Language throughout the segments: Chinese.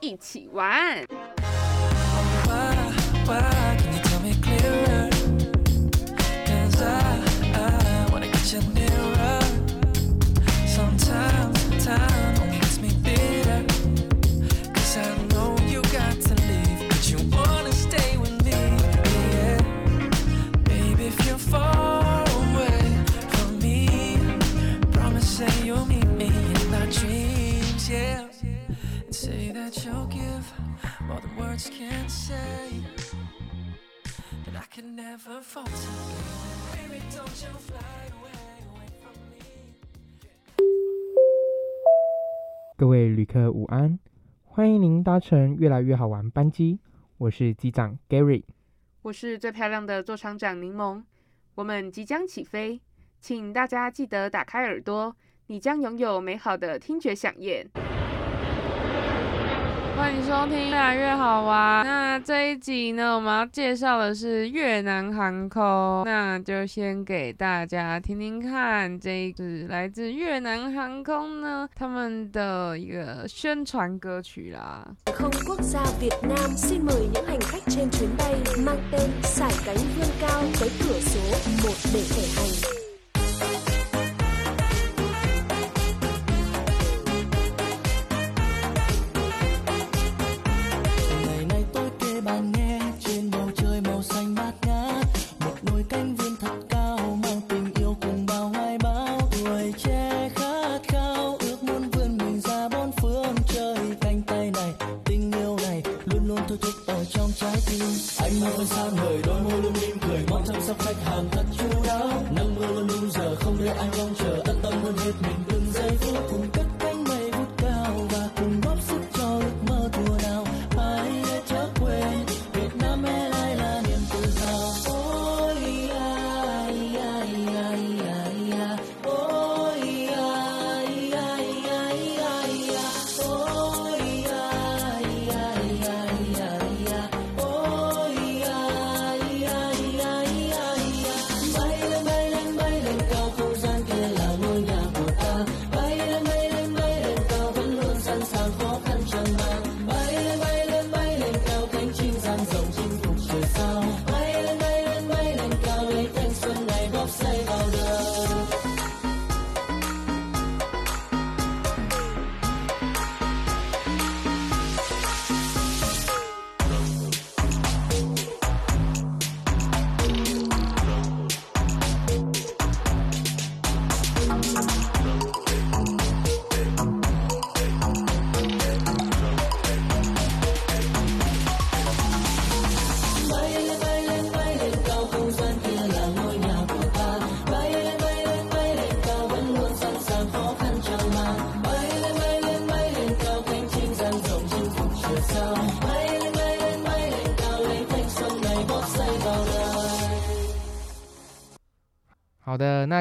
一起玩。各位旅客午安，欢迎您搭乘越来越好玩班机，我是机长 Gary，我是最漂亮的座舱长柠檬，我们即将起飞，请大家记得打开耳朵，你将拥有美好的听觉响宴。欢迎收听越来越好玩。那这一集呢我们要介绍的是越南航空。那就先给大家听听看这一次来自越南航空呢他们的一个宣传歌曲啦。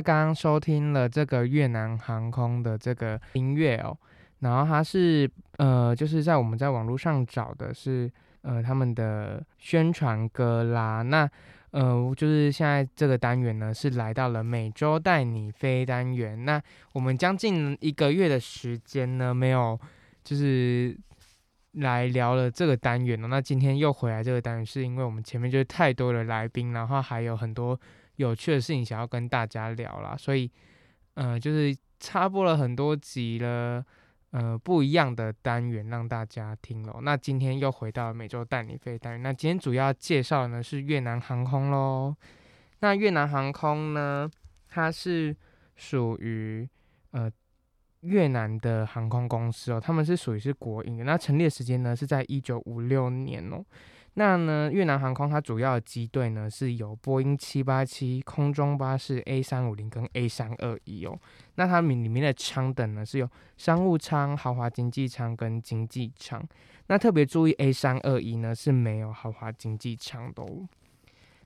刚刚收听了这个越南航空的这个音乐哦，然后它是呃，就是在我们在网络上找的是呃他们的宣传歌啦。那呃，就是现在这个单元呢是来到了每周带你飞单元。那我们将近一个月的时间呢，没有就是来聊了这个单元了。那今天又回来这个单元，是因为我们前面就是太多的来宾，然后还有很多。有趣的事情想要跟大家聊啦，所以，呃，就是插播了很多集了，呃，不一样的单元让大家听喽。那今天又回到每周带你飞单元，那今天主要介绍呢是越南航空喽。那越南航空呢，它是属于呃越南的航空公司哦，他们是属于是国营的。那成立的时间呢是在一九五六年哦。那呢，越南航空它主要的机队呢是有波音七八七、空中巴士 A 三五零跟 A 三二一哦。那它们里面的舱等呢是有商务舱、豪华经济舱跟经济舱。那特别注意 A 三二一呢是没有豪华经济舱的哦。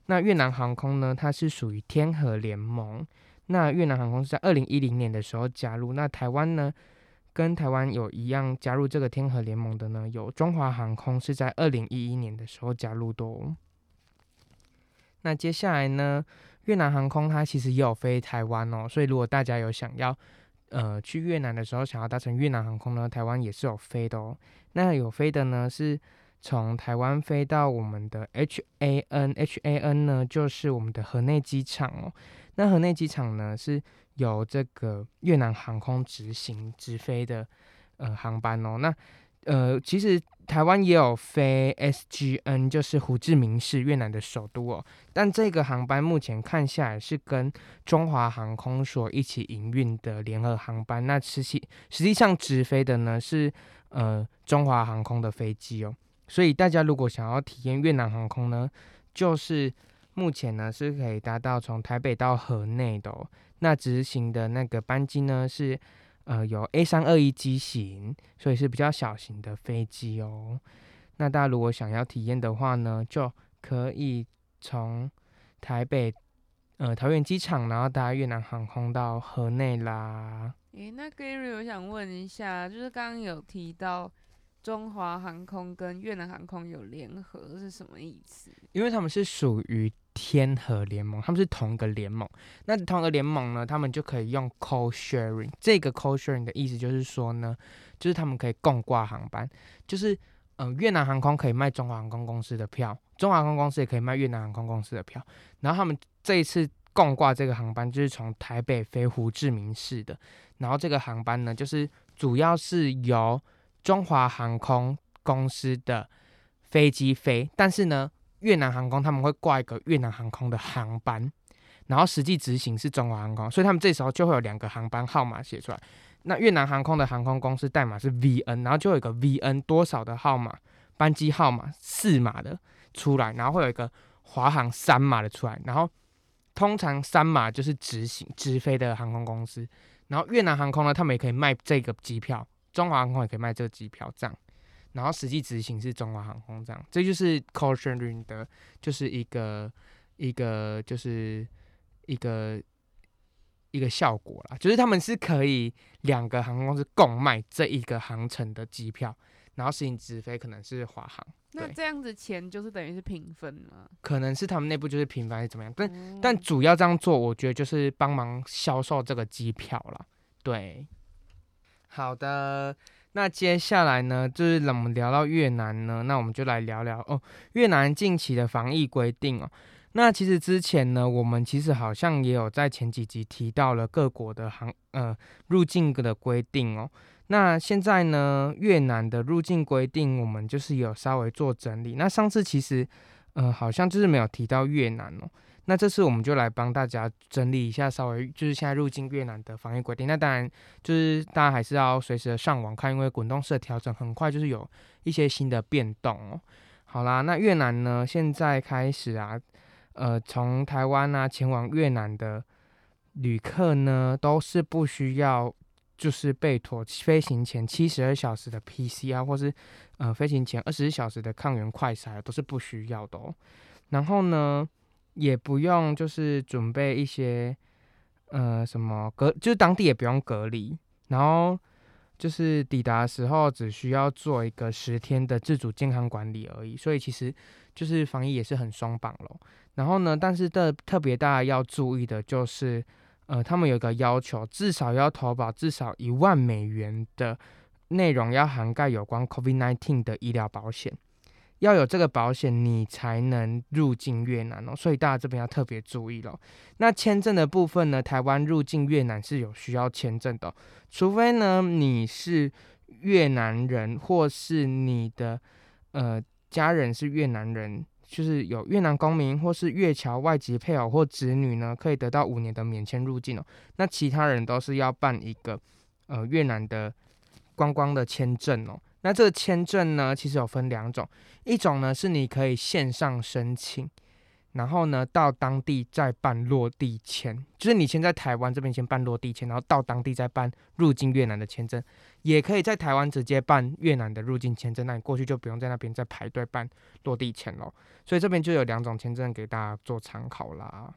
那越南航空呢，它是属于天河联盟。那越南航空是在二零一零年的时候加入。那台湾呢？跟台湾有一样加入这个天河联盟的呢，有中华航空是在二零一一年的时候加入的哦。那接下来呢，越南航空它其实也有飞台湾哦，所以如果大家有想要呃去越南的时候想要搭乘越南航空呢，台湾也是有飞的哦。那有飞的呢是从台湾飞到我们的 H A N H A N 呢，就是我们的河内机场哦。那河内机场呢是。有这个越南航空执行直飞的呃航班哦，那呃其实台湾也有飞 SGN，就是胡志明市越南的首都哦，但这个航班目前看下来是跟中华航空所一起营运的联合航班，那实际实际上直飞的呢是呃中华航空的飞机哦，所以大家如果想要体验越南航空呢，就是目前呢是可以达到从台北到河内的哦。那执行的那个班机呢是，呃，有 A 三二一机型，所以是比较小型的飞机哦。那大家如果想要体验的话呢，就可以从台北，呃，桃园机场，然后搭越南航空到河内啦。诶，那 Gary，我想问一下，就是刚刚有提到中华航空跟越南航空有联合是什么意思？因为他们是属于。天河联盟，他们是同一个联盟。那同一个联盟呢，他们就可以用 co sharing。这个 co sharing 的意思就是说呢，就是他们可以共挂航班，就是嗯，越南航空可以卖中华航空公司的票，中华航空公司也可以卖越南航空公司的票。然后他们这一次共挂这个航班，就是从台北飞胡志明市的。然后这个航班呢，就是主要是由中华航空公司的飞机飞，但是呢。越南航空他们会挂一个越南航空的航班，然后实际执行是中华航空，所以他们这时候就会有两个航班号码写出来。那越南航空的航空公司代码是 VN，然后就有一个 VN 多少的号码班机号码四码的出来，然后会有一个华航三码的出来。然后通常三码就是执行直飞的航空公司，然后越南航空呢，他们也可以卖这个机票，中华航空也可以卖这个机票，这样。然后实际执行是中华航空这样，这就是 c o sharing 的，就是一个一个就是一个一个效果啦，就是他们是可以两个航空公司共卖这一个航程的机票，然后实行直飞可能是华航。那这样子钱就是等于是平分吗？可能是他们内部就是平分还是怎么样？但但主要这样做，我觉得就是帮忙销售这个机票了。对，好的。那接下来呢，就是我们聊到越南呢，那我们就来聊聊哦，越南近期的防疫规定哦。那其实之前呢，我们其实好像也有在前几集提到了各国的航呃入境的规定哦。那现在呢，越南的入境规定，我们就是有稍微做整理。那上次其实呃好像就是没有提到越南哦。那这次我们就来帮大家整理一下，稍微就是现在入境越南的防疫规定。那当然就是大家还是要随时的上网看，因为滚动式的调整很快就是有一些新的变动哦。好啦，那越南呢现在开始啊，呃，从台湾啊前往越南的旅客呢都是不需要就是被妥飞行前七十二小时的 PCR 或是呃飞行前二十四小时的抗原快筛都是不需要的哦。然后呢？也不用，就是准备一些，呃，什么隔，就是当地也不用隔离，然后就是抵达时候只需要做一个十天的自主健康管理而已，所以其实就是防疫也是很松绑咯。然后呢，但是的特别大家要注意的就是，呃，他们有一个要求，至少要投保至少一万美元的内容，要涵盖有关 COVID-19 的医疗保险。要有这个保险，你才能入境越南哦。所以大家这边要特别注意了。那签证的部分呢？台湾入境越南是有需要签证的，除非呢你是越南人，或是你的呃家人是越南人，就是有越南公民或是越侨外籍配偶或子女呢，可以得到五年的免签入境哦。那其他人都是要办一个呃越南的观光的签证哦。那这个签证呢，其实有分两种，一种呢是你可以线上申请，然后呢到当地再办落地签，就是你先在台湾这边先办落地签，然后到当地再办入境越南的签证，也可以在台湾直接办越南的入境签证，那你过去就不用在那边再排队办落地签了。所以这边就有两种签证给大家做参考啦。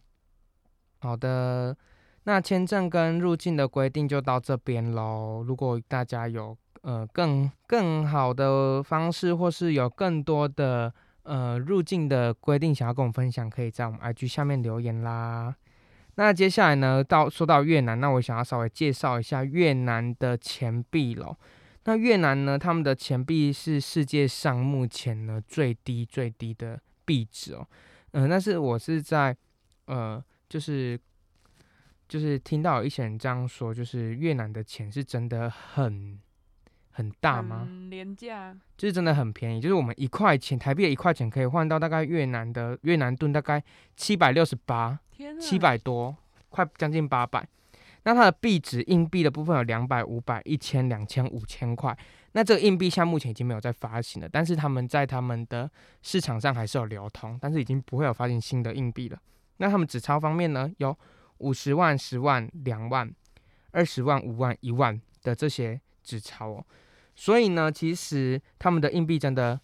好的，那签证跟入境的规定就到这边喽。如果大家有呃更更好的方式，或是有更多的呃入境的规定想要跟我们分享，可以在我们 IG 下面留言啦。那接下来呢，到说到越南，那我想要稍微介绍一下越南的钱币喽。那越南呢，他们的钱币是世界上目前呢最低最低的币值哦。嗯、但是我是在呃，就是就是听到有一些人这样说，就是越南的钱是真的很很大吗？很廉价，就是真的很便宜，就是我们一块钱台币的一块钱可以换到大概越南的越南盾大概七百六十八，七百多，快将近八百。那它的币值硬币的部分有两百、五百、一千、两千、五千块。那这个硬币现在目前已经没有在发行了，但是他们在他们的市场上还是有流通，但是已经不会有发行新的硬币了。那他们纸钞方面呢，有五十万、十万、两万、二十万、五万、一万的这些纸钞哦。所以呢，其实他们的硬币真的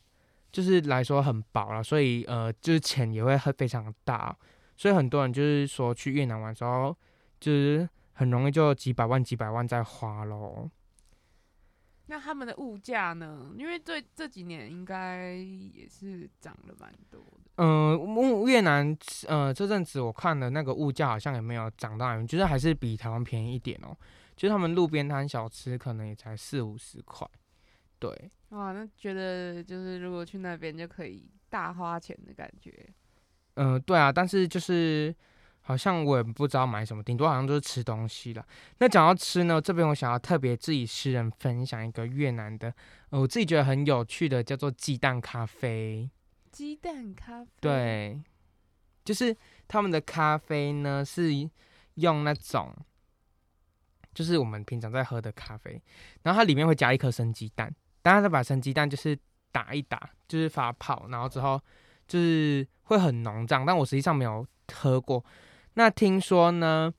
就是来说很薄了，所以呃，就是钱也会很非常大哦、所以很多人就是说去越南玩的时候，就是很容易就几百万、几百万在花喽。那他们的物价呢？因为这这几年应该也是涨了蛮多的。嗯，物越南呃这阵子我看的那个物价好像也没有涨到哪里，就是还是比台湾便宜一点哦。就是他们路边摊小吃可能也才四五十块，对，哇，那觉得就是如果去那边就可以大花钱的感觉。嗯、对啊，但是就是好像我也不知道买什么，顶多好像就是吃东西了。那讲到吃呢，这边我想要特别自己私人分享一个越南的，呃，我自己觉得很有趣的，叫做鸡蛋咖啡。鸡蛋咖啡，，对，就是他们的咖啡呢是用那种，就是我们平常在喝的咖啡，然后它里面会加一颗生鸡蛋，当然再把生鸡蛋就是打一打，就是发泡，然后之后就是会很浓胀，但我实际上没有喝过。那听说呢，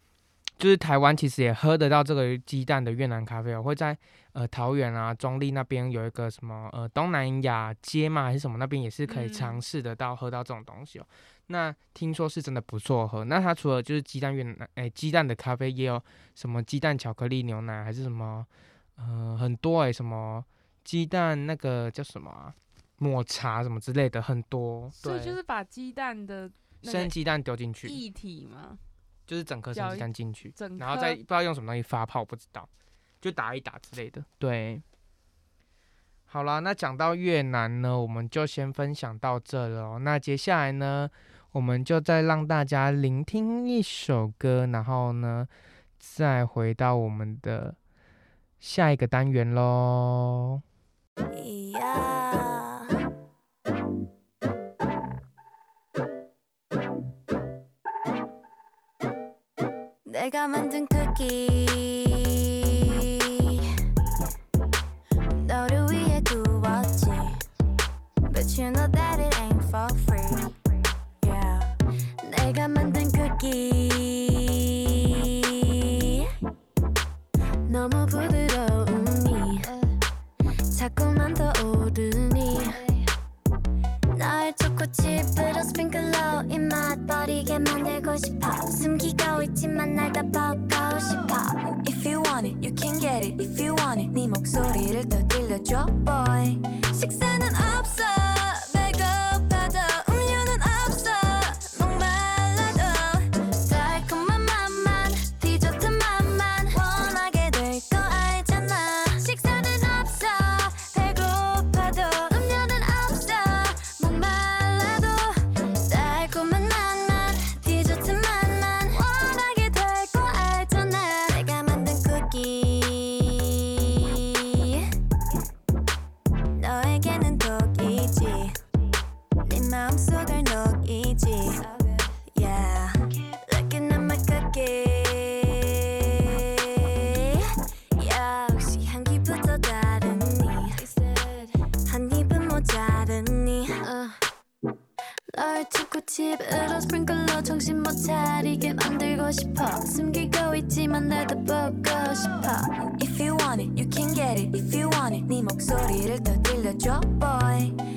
就是台湾其实也喝得到这个鸡蛋的越南咖啡哦，会在呃桃园啊中立那边有一个什么呃东南亚街嘛还是什么那边也是可以嗯尝试得到喝到这种东西哦。那听说是真的不错喝。那它除了就是鸡蛋越南哎鸡蛋的咖啡，也有什么鸡蛋巧克力牛奶还是什么呃很多哎、什么鸡蛋那个叫什么啊抹茶什么之类的很多。对，所以就是把鸡蛋的那个生鸡蛋丢进去，液体嘛，就是整颗生鸡蛋进去，整然后颗再不知道用什么东西发泡，不知道，就打一打之类的。对，好啦，那讲到越南呢，我们就先分享到这了哦。那接下来呢，我们就再让大家聆听一首歌，然后呢，再回到我们的下一个单元喽。Yeah. 내가 만든 쿠키 너를 위해 구웠지 But you know that it ain't for free Yeah 내가 만든 쿠키 너무 부드 더 오르니 너의 초코칩으로 스프링클러 입맛 버리게 만들고 싶어. 숨기고 있지만 날다 보고 싶어. If you want it, you can get it. If you want it, 네 목소리를 더 들려줘 boy Piiril ta trille job boy.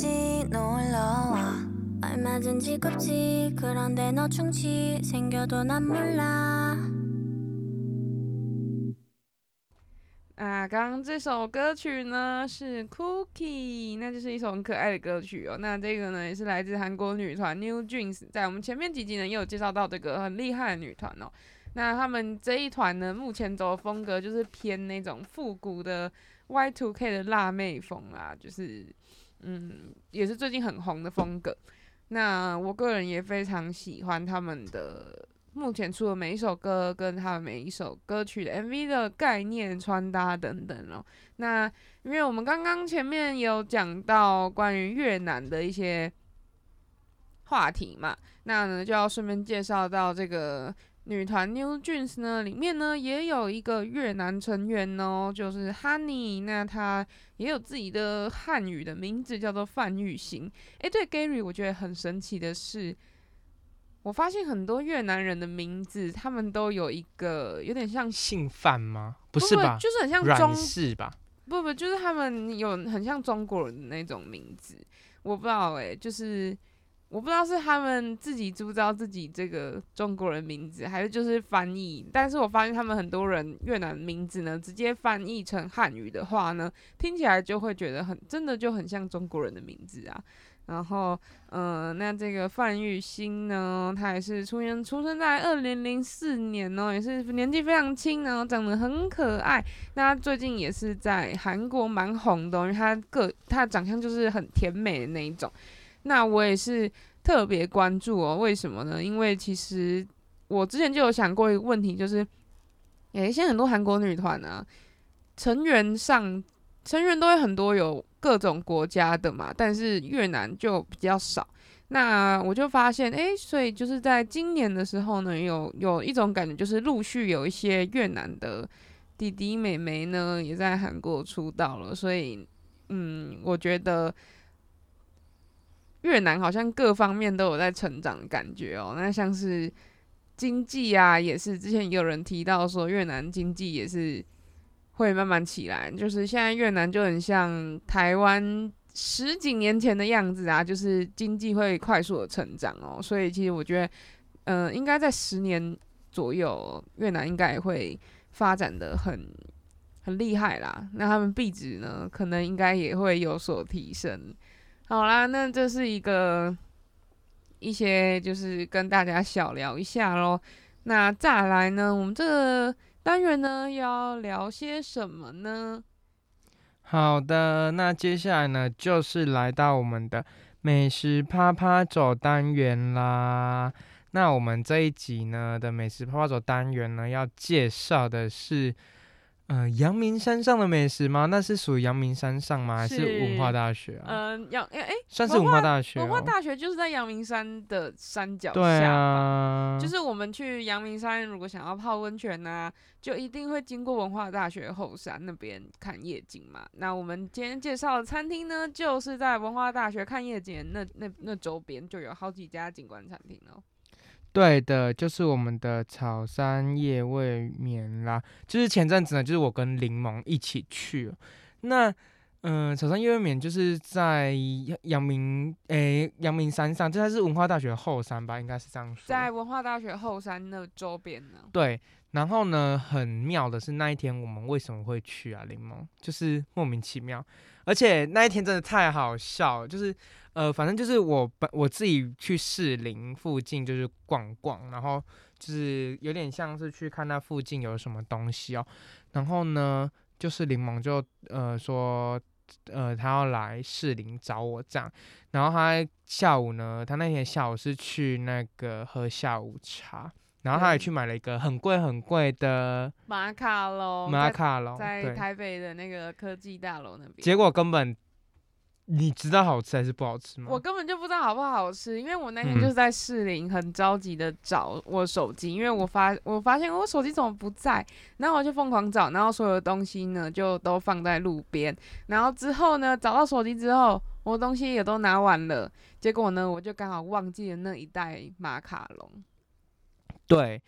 집에만 있지 놀러와 얼마든지 굽지 그런데 너 충치 생겨도 난 몰라 啊，刚刚这首歌曲呢是 Cookie，那就是一首很可爱的歌曲哦。那这个呢也是来自韩国女团 New Jeans，在我们前面几集呢也有介绍到这个很厉害的女团哦。那他们这一团呢，目前走的风格就是偏那种复古的 Y2K 的辣妹风啦，就是 嗯，也是最近很红的风格。那我个人也非常喜欢他们的目前出的每一首歌跟他们每一首歌曲的 MV 的概念、穿搭等等哦。那因为我们刚刚前面有讲到关于越南的一些话题嘛，那呢就要顺便介绍到这个女团 New Jeans 呢，里面呢也有一个越南成员哦，就是 Honey，那她也有自己的汉语的名字叫做范玉行。诶，对 Gary，我觉得很神奇的是。我发现很多越南人的名字，他们都有一个有点像，姓范吗？不不是吧？就是很像中阮氏吧？不不，就是他们有很像中国人的那种名字，我不知道诶、就是我不知道是他们自己知不知道自己这个中国人名字，还是就是翻译。但是我发现他们很多人越南名字呢，直接翻译成汉语的话呢，听起来就会觉得很真的就很像中国人的名字啊。然后，呃，那这个范玉兴呢，他也是出生出生在二零零四年哦，也是年纪非常轻，然后长得很可爱。那他最近也是在韩国蛮红的、因为他个他的长相就是很甜美的那一种。那我也是特别关注哦，为什么呢？因为其实我之前就有想过一个问题，就是，诶，现在很多韩国女团啊，成员上成员都会很多有各种国家的嘛，但是越南就比较少。那我就发现，诶，所以就是在今年的时候呢，有有一种感觉，就是陆续有一些越南的弟弟妹妹呢，也在韩国出道了。所以，嗯，我觉得越南好像各方面都有在成长的感觉哦。那像是经济啊，也是之前也有人提到说，越南经济也是会慢慢起来。就是现在越南就很像台湾十几年前的样子啊，就是经济会快速的成长哦。所以其实我觉得，嗯、应该在十年左右，越南应该也会发展的很很厉害啦。那他们币值呢，可能应该也会有所提升。好啦，那这是一个一些就是跟大家小聊一下喽。那再来呢，我们这个单元呢要聊些什么呢？好的，那接下来呢，就是来到我们的美食啪啪走单元啦。那我们这一集呢的美食啪啪走单元呢，要介绍的是，呃，阳明山上的美食吗？那是属于阳明山上吗？还是文化大学啊？嗯、阳哎哎，算是文化大学、哦。文化大学就是在阳明山的山脚下就是我们去阳明山，如果想要泡温泉呐、就一定会经过文化大学后山那边看夜景嘛。那我们今天介绍的餐厅呢，就是在文化大学看夜景那那那周边就有好几家景观餐厅哦。对的，就是我们的草山夜未眠啦。就是前阵子呢，就是我跟柠檬一起去。那嗯，草山夜未眠就是在阳阳明诶阳明山上，这它是文化大学后山吧，应该是这样说。在文化大学后山的周边呢，对，然后呢，很妙的是那一天我们为什么会去啊？柠檬就是莫名其妙，而且那一天真的太好笑了，就是呃，反正就是我本我自己去士林附近就是逛逛，然后就是有点像是去看那附近有什么东西哦，然后呢，就是柠檬就呃说。呃，他要来士林找我这样，然后他下午呢，他那天下午是去那个喝下午茶，然后他也去买了一个很贵很贵的马卡龙，马卡龙，在对，台北的那个科技大楼那边。结果根本你知道好吃还是不好吃吗？我根本就不知道好不好吃，因为我那天嗯就是在士林很着急的找我手机，因为我发我发现我手机怎么不在，然后我就疯狂找，然后所有的东西呢就都放在路边，然后之后呢找到手机之后，我东西也都拿完了，结果呢我就刚好忘记了那一袋马卡龙，对，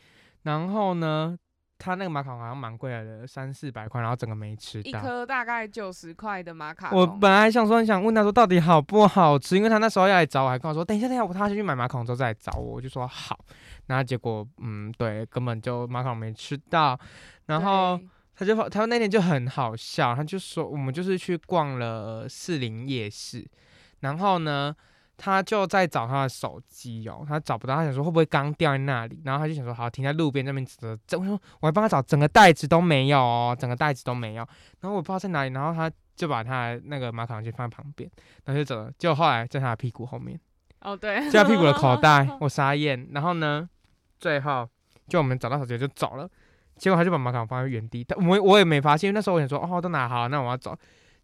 然后呢，他那个马卡龙好像蛮贵的，三四百块，然后整个没吃到。一颗大概九十块的马卡龙，我本来想说，很想问他说到底好不好吃，因为他那时候要来找我，还跟我说等一下，等一下，我他先去买马卡龙之后再来找我，我就说好。然后结果，嗯，对，根本就马卡龙没吃到。然后他就他那天就很好笑，他就说我们就是去逛了士林夜市，然后呢，他就在找他的手机哦，他找不到，他想说会不会刚掉在那里，然后他就想说好停在路边那边找，整我说我还帮他找整个袋子都没有哦，整个袋子都没有，然后我不知道在哪里，然后他就把他的那个马卡龙就放在旁边，然后就走了，结果后来在他的屁股后面。哦对，就在屁股的口袋，我傻眼。然后呢，最后就我们找到手机就走了，结果他就把马卡龙放在原地，但我我也没发现，因为那时候我想说哦都拿好了，那我要走，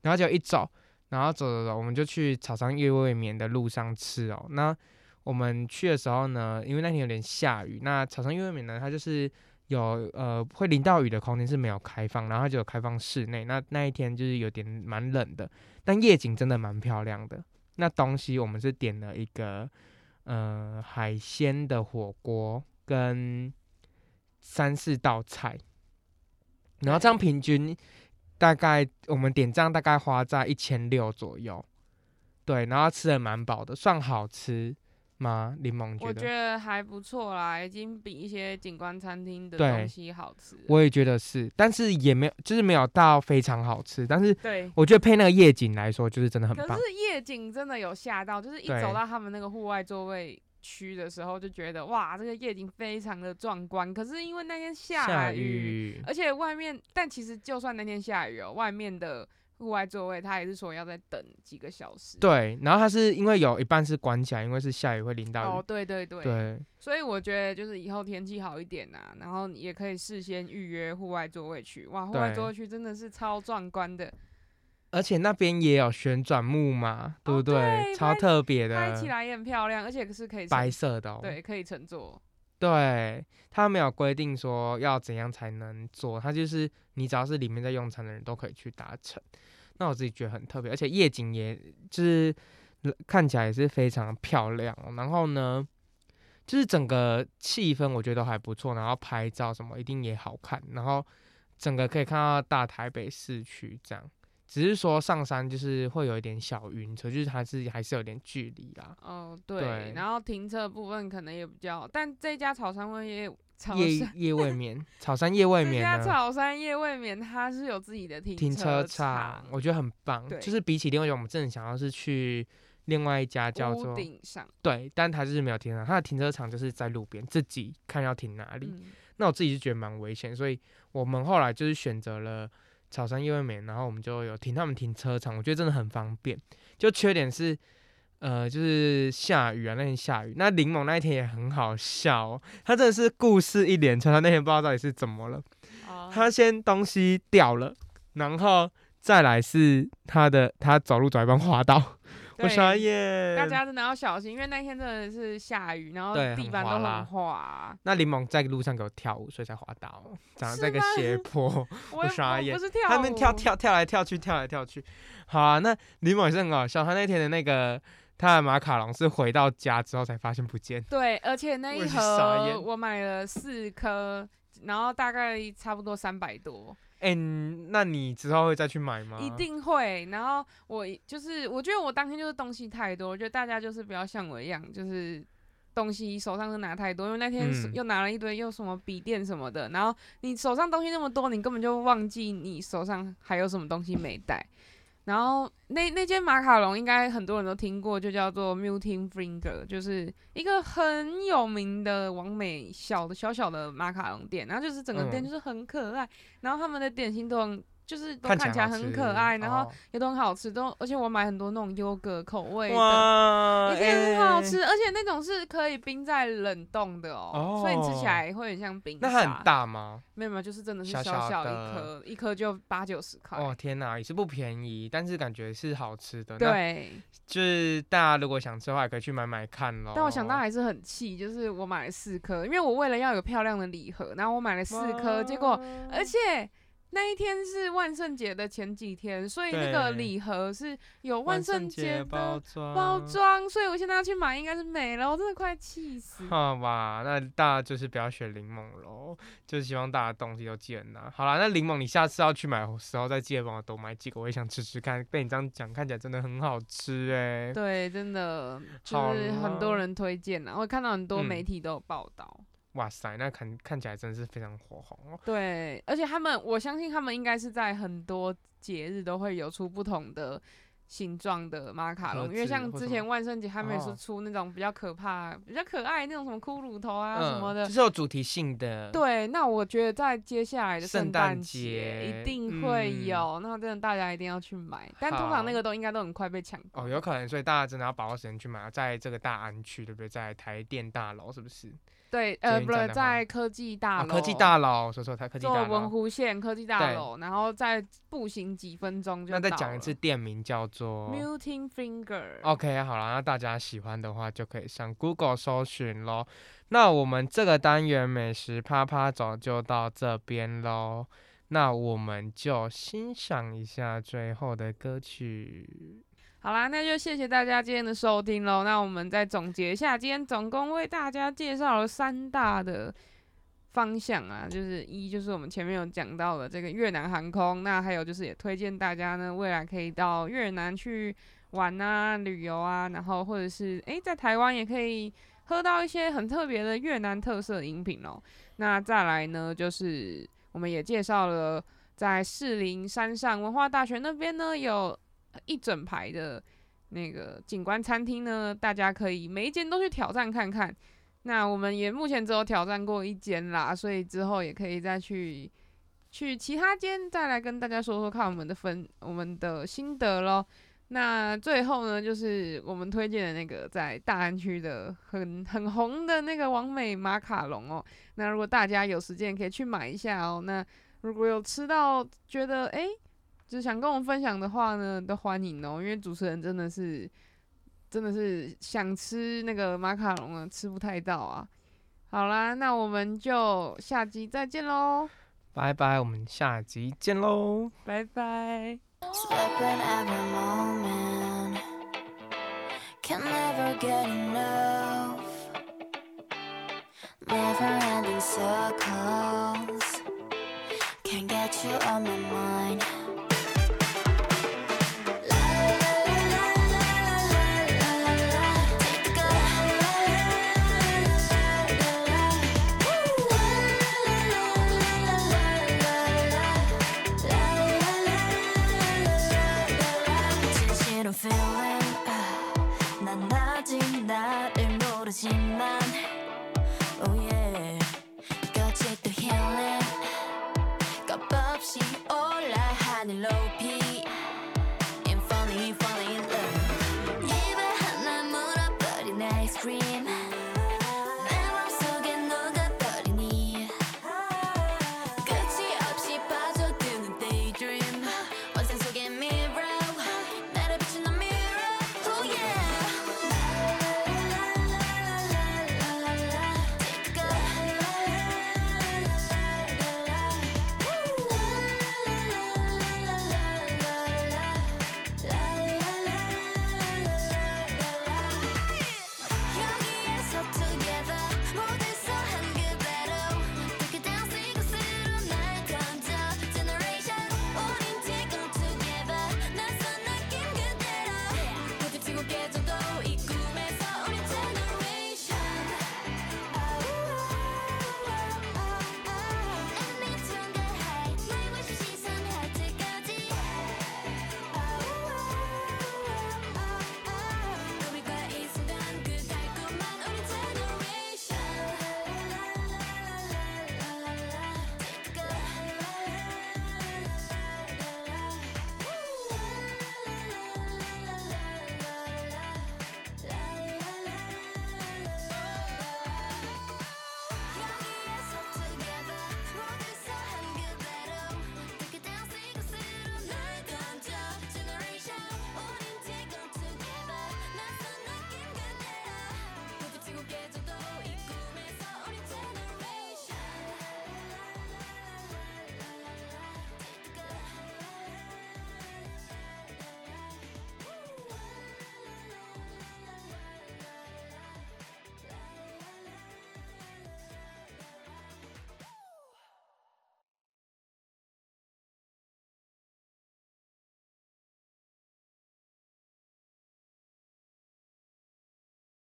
然后就一走，然后走走走，我们就去草山夜未眠的路上吃哦。那我们去的时候呢，因为那天有点下雨，那草山夜未眠呢，它就是。有呃会淋到雨的空间是没有开放，然后它就有开放室内。那那一天就是有点蛮冷的，但夜景真的蛮漂亮的。那东西我们是点了一个呃海鲜的火锅跟三四道菜，然后这样平均大概我们点账大概花在一千六左右，对，然后吃的蛮饱的，算好吃吗？柠檬我觉觉得，还不错啦，已经比一些景观餐厅的东西好吃。我也觉得是，但是也没有就是没有到非常好吃，但是对，我觉得配那个夜景来说，就是真的很棒可是。夜景真的有吓到，就是一走到他们那个户外座位区的时候，就觉得哇，这个夜景非常的壮观。可是因为那天下雨，雨，而且外面，但其实就算那天下雨哦，外面的户外座位他也是说要再等几个小时。对，然后他是因为有一半是关起来，因为是下雨会淋到雨。哦，对对对，对，所以我觉得就是以后天气好一点啊，然后你也可以事先预约户外座位区。哇，户外座位区真的是超壮观的，而且那边也有旋转木马，对不哦对超特别的拍的，起来也很漂亮，而且是可以白色的哦。对，可以乘坐。对，它没有规定说要怎样才能坐，它就是你只要是里面在用餐的人都可以去搭乘。那我自己觉得很特别，而且夜景也就是呃看起来也是非常漂亮哦、然后呢，就是整个气氛我觉得都还不错，然后拍照什么一定也好看，然后整个可以看到大台北市区这样。只是说上山就是会有一点小晕车，就是还是还是有点距离啦。哦，对，对然后停车部分可能也比较，但这家草山味夜草夜山夜未眠，草山夜未眠这？家草山夜未眠它是有自己的停停车场场，，我觉得很棒。对就是比起另外一种，我们真的想要是去另外一家叫屋做顶上，对，但它就是没有停车场，它的停车场就是在路边，自己看要停哪里。嗯，那我自己是觉得蛮危险，所以我们后来就是选择了草山夜未美，然后我们就有停他们停车场，我觉得真的很方便。就缺点是，呃，就是下雨啊，那天下雨。那柠檬那一天也很好笑、哦，他真的是故事一连串，他那天不知道到底是怎么了，哦他先东西掉了，然后再来是他的他走路走一半滑倒，我对傻眼。大家真的要小心，因为那天真的是下雨，然后对地板都很滑啦滑。那柠檬在路上给我跳舞，所以才滑倒，长是在个斜坡。我也傻眼不是跳他们跳跳跳来跳去，跳来跳去。好啊，那柠檬也是很好笑。他那天的那个他的马卡龙是回到家之后才发现不见。对，而且那一也是傻盒眼我买了四颗，然后大概差不多三百多，哎、那你之后会再去买吗？一。定会。然后我就是，我觉得我当天就是东西太多，我觉得大家就是不要像我一样，就是东西手上都拿太多，因为那天又拿了一堆又什么笔电什么的，然后你手上东西那么多，你根本就忘记你手上还有什么东西没带。然后那那间马卡龙应该很多人都听过，就叫做 Muting Finger，就是一个很有名的完美小的小小的马卡龙店，然后就是整个店嗯。就是很可爱，然后他们的点心都很就是都看看起来很可爱，然后哦也都很好吃，都而且我买很多那种优格口味的。哇，一定很好哎吃，而且那种是可以冰在冷冻的哦，所以你吃起哦来会很像冰那很大吗？没有没有，就是真的是小小小一颗，一颗就八九十块。哦天哪，也是不便宜，但是感觉是好吃的。，对，就是大家如果想吃的话，也可以去买买看咯。但我想到还是很气，就是我买了四颗，因为我为了要有漂亮的礼盒，然后我买了四颗，结果而且那一天是万圣节的前几天，所以那个对礼盒是有万圣节包的装包装，所以我现在要去买，应该是没了，我真的快气死。好吧，那大家就是不要选柠檬喽，就是希望大家东西都记得拿。好啦，那柠檬你下次要去买的时候再记得帮我多买几个，我也想吃吃看。被你这样讲，看起来真的很好吃哎、对，真的就是很多人推荐啦，我看到很多媒嗯体都有报道。哇塞，那看看起来真的是非常火红哦。对，而且他们，我相信他们应该是在很多节日都会有出不同的形状的马卡龙，因为像之前万圣节他们也是哦出那种比较可怕、比较可爱那种什么骷髅头啊什么的。嗯就是有主题性的。对，那我觉得在接下来的圣诞诞节一定会嗯有，那真的大家一定要去买。但通常那个都应该都很快被抢光。哦，有可能，所以大家真的要把握时间去买，在这个大安区，对不对？在台电大楼是不是？对，呃，不在科技大啊，楼、科技大楼，说错，台科技坐大楼。文湖线科技大对楼，然后再步行几分钟就那再讲一次店名叫做 Muting Finger。OK，好了，那大家喜欢的话就可以上 Google 搜寻咯。那我们这个单元美食啪啪走就到这边喽。那我们就欣赏一下最后的歌曲。好啦，那就谢谢大家今天的收听喽。那我们再总结一下，今天总共为大家介绍了三大的方向啊，就是一就是我们前面有讲到的这个越南航空，那还有就是也推荐大家呢未来可以到越南去玩啊、旅游啊，然后或者是诶、在台湾也可以喝到一些很特别的越南特色饮品哦。那再来呢，就是我们也介绍了在士林山上文化大学那边呢有一整排的那个景观餐厅呢，大家可以每一间都去挑战看看。那我们也目前只有挑战过一间啦，所以之后也可以再去去其他间再来跟大家说说看我们的分我们的心得咯。那最后呢，就是我们推荐的那个在大安区的很很红的那个王美马卡龙哦。那如果大家有时间可以去买一下哦。那如果有吃到觉得诶。就是想跟我们分享的话呢，都欢迎哦。因为主持人真的是，真的是想吃那个马卡龙啊，吃不太到啊。好啦，那我们就下集再见喽，拜拜，我们下集见喽。拜拜。Slipping every moment. Can never get enough. Never ending circles. Can't get you on my mind. feeling uh, 난 아직 나를 모르지만